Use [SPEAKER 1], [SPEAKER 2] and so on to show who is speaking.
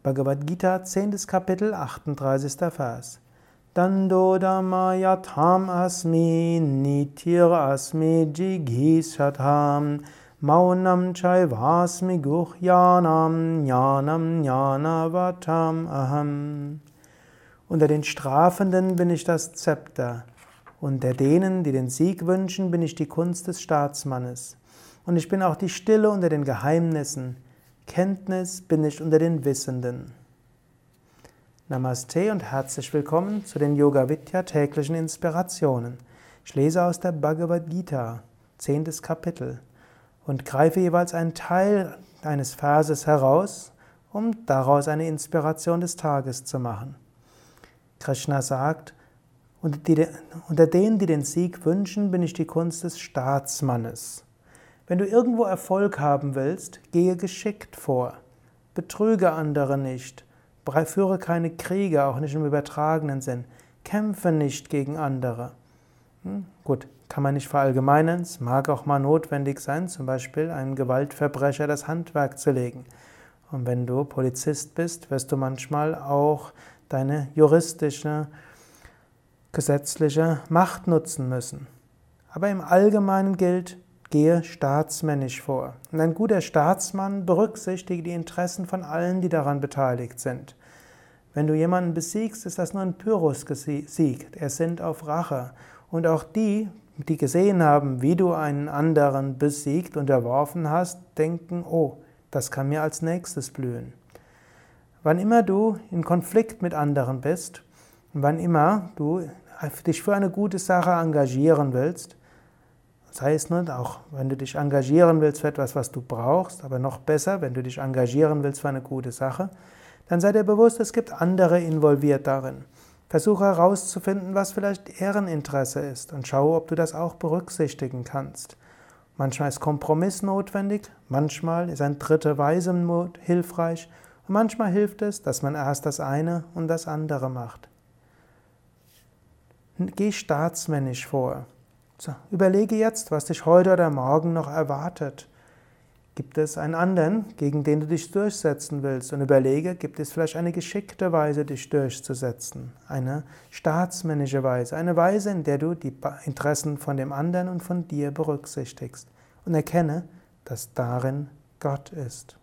[SPEAKER 1] Bhagavad Gita, 10. Kapitel, 38. Vers. Dando dhammayatham asmi nitir asmi jigishatham maunam chaivasmi guhyanam jnanam jnanavatam aham. Unter den Strafenden bin ich das Zepter. Unter denen, die den Sieg wünschen, bin ich die Kunst des Staatsmannes. Und ich bin auch die Stille unter den Geheimnissen. Kenntnis bin ich unter den Wissenden. Namaste und herzlich willkommen zu den Yoga Vidya täglichen Inspirationen. Ich lese aus der Bhagavad Gita, zehntes Kapitel, und greife jeweils einen Teil eines Verses heraus, um daraus eine Inspiration des Tages zu machen. Krishna sagt, unter denen, die den Sieg wünschen, bin ich die Kunst des Staatsmannes. Wenn du irgendwo Erfolg haben willst, gehe geschickt vor. Betrüge andere nicht. Führe keine Kriege, auch nicht im übertragenen Sinn. Kämpfe nicht gegen andere. Hm? Gut, kann man nicht verallgemeinern. Es mag auch mal notwendig sein, zum Beispiel einem Gewaltverbrecher das Handwerk zu legen. Und wenn du Polizist bist, wirst du manchmal auch deine juristische, gesetzliche Macht nutzen müssen. Aber im Allgemeinen gilt, gehe staatsmännisch vor. Und ein guter Staatsmann berücksichtigt die Interessen von allen, die daran beteiligt sind. Wenn du jemanden besiegst, ist das nur ein Pyrrhus-Sieg. Er sind auf Rache. Und auch die, die gesehen haben, wie du einen anderen besiegt, unterworfen hast, denken, oh, das kann mir als nächstes blühen. Wann immer du in Konflikt mit anderen bist und wann immer du dich für eine gute Sache engagieren willst, sei es nur auch, wenn du dich engagieren willst für etwas, was du brauchst, aber noch besser, wenn du dich engagieren willst für eine gute Sache, dann sei dir bewusst, es gibt andere involviert darin. Versuche herauszufinden, was vielleicht deren Interesse ist und schaue, ob du das auch berücksichtigen kannst. Manchmal ist Kompromiss notwendig, manchmal ist ein dritte Weise hilfreich und manchmal hilft es, dass man erst das eine und das andere macht. Geh staatsmännisch vor. So, überlege jetzt, was dich heute oder morgen noch erwartet. Gibt es einen anderen, gegen den du dich durchsetzen willst? Und überlege, gibt es vielleicht eine geschickte Weise, dich durchzusetzen? Eine staatsmännische Weise, eine Weise, in der du die Interessen von dem anderen und von dir berücksichtigst. Und erkenne, dass darin Gott ist.